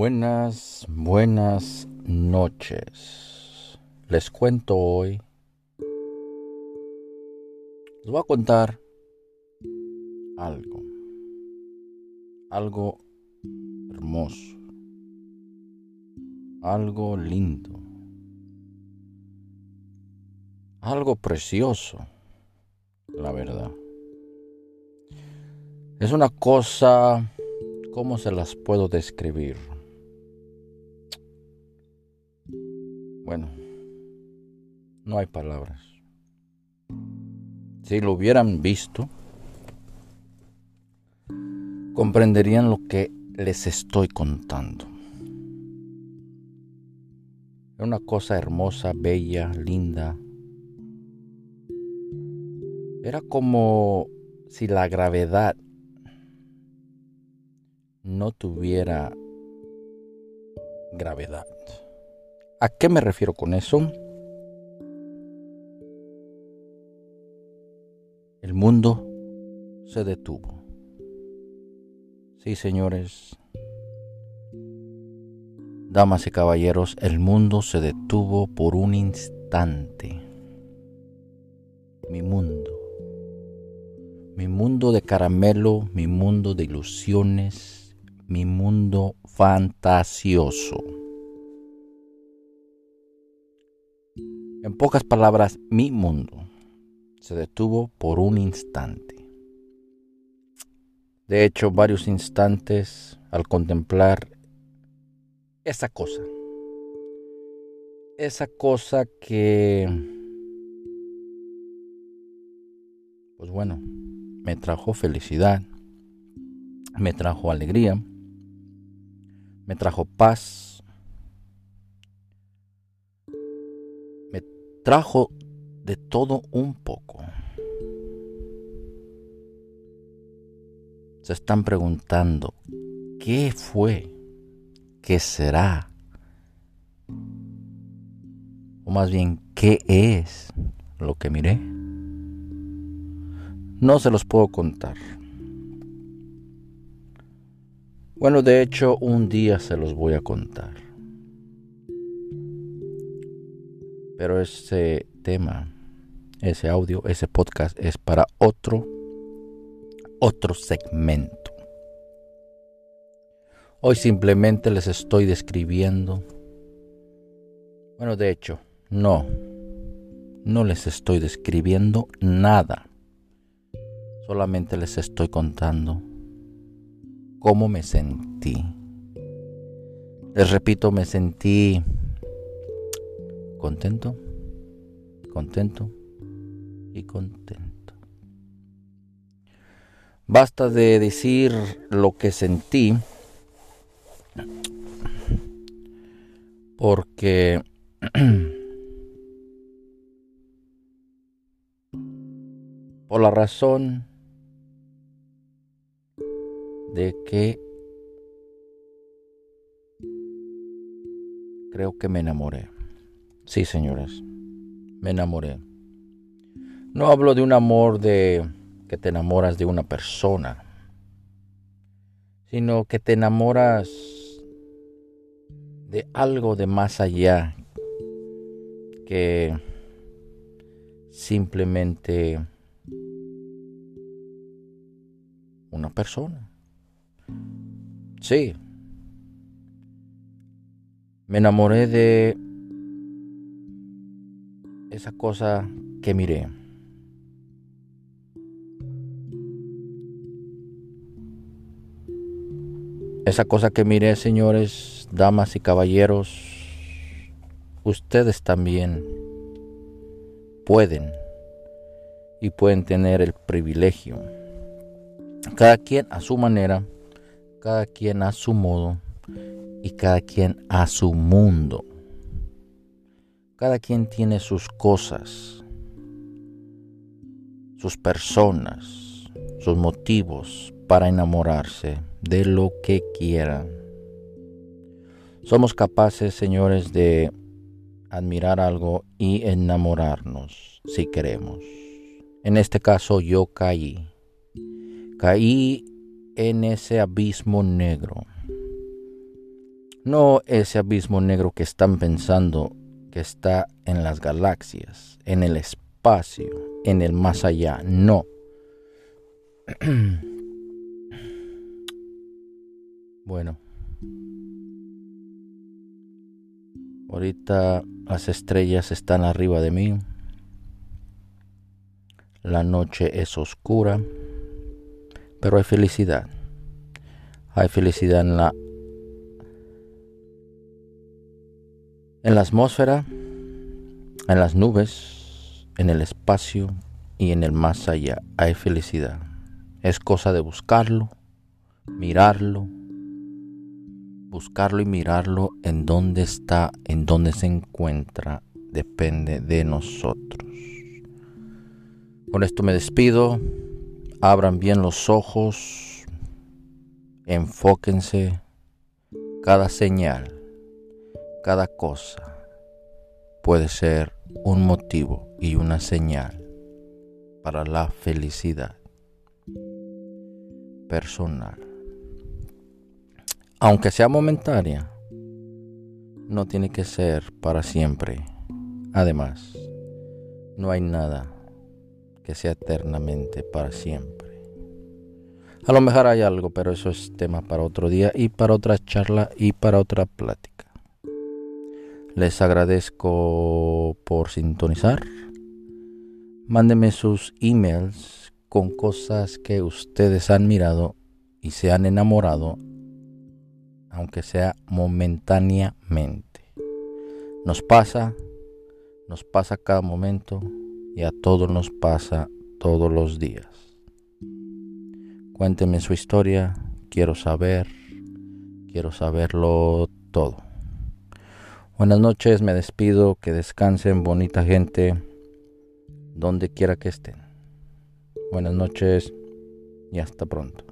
Buenas, buenas noches. Les cuento hoy. Les voy a contar algo. Algo hermoso. Algo lindo. Algo precioso. La verdad. Es una cosa... ¿Cómo se las puedo describir? Bueno, no hay palabras. Si lo hubieran visto, comprenderían lo que les estoy contando. Es una cosa hermosa, bella, linda. Era como si la gravedad no tuviera gravedad. ¿A qué me refiero con eso? El mundo se detuvo. Sí, señores, damas y caballeros, el mundo se detuvo por un instante. Mi mundo. Mi mundo de caramelo, mi mundo de ilusiones, mi mundo fantasioso. En pocas palabras, mi mundo se detuvo por un instante. De hecho, varios instantes al contemplar esa cosa. Esa cosa que, pues bueno, me trajo felicidad, me trajo alegría, me trajo paz, trajo de todo un poco. Se están preguntando, ¿qué fue? ¿Qué será? O más bien, ¿qué es lo que miré? No se los puedo contar. Bueno, de hecho, un día se los voy a contar. Pero ese tema, ese audio, ese podcast es para otro, otro segmento. Hoy simplemente les estoy describiendo. Bueno, de hecho, no. No les estoy describiendo nada. Solamente les estoy contando cómo me sentí. Les repito, me sentí contento, contento y contento. Basta de decir lo que sentí porque por la razón de que creo que me enamoré. Sí, señores, me enamoré. No hablo de un amor de que te enamoras de una persona, sino que te enamoras de algo de más allá que simplemente una persona. Sí, me enamoré de esa cosa que miré. Esa cosa que miré, señores, damas y caballeros, ustedes también pueden y pueden tener el privilegio. Cada quien a su manera, cada quien a su modo y cada quien a su mundo. Cada quien tiene sus cosas, sus personas, sus motivos para enamorarse de lo que quieran. Somos capaces, señores, de admirar algo y enamorarnos si queremos. En este caso yo caí. Caí en ese abismo negro. No ese abismo negro que están pensando que está en las galaxias, en el espacio, en el más allá. No. bueno. Ahorita las estrellas están arriba de mí. La noche es oscura, pero hay felicidad. Hay felicidad en la en la atmósfera, en las nubes, en el espacio y en el más allá. Hay felicidad. Es cosa de buscarlo, mirarlo, buscarlo y mirarlo en dónde está, en dónde se encuentra, depende de nosotros. Con esto me despido. Abran bien los ojos. Enfóquense. Cada señal, cada cosa puede ser un motivo y una señal para la felicidad personal aunque sea momentánea, no tiene que ser para siempre. Además, no hay nada que sea eternamente para siempre. A lo mejor hay algo, pero eso es tema para otro día y para otra charla y para otra plática. Les agradezco por sintonizar. Mándenme sus emails con cosas que ustedes han mirado y se han enamorado aunque sea momentáneamente. Nos pasa, nos pasa cada momento y a todos nos pasa todos los días. Cuéntenme su historia, quiero saber, quiero saberlo todo. Buenas noches, me despido, que descansen, bonita gente, donde quiera que estén. Buenas noches y hasta pronto.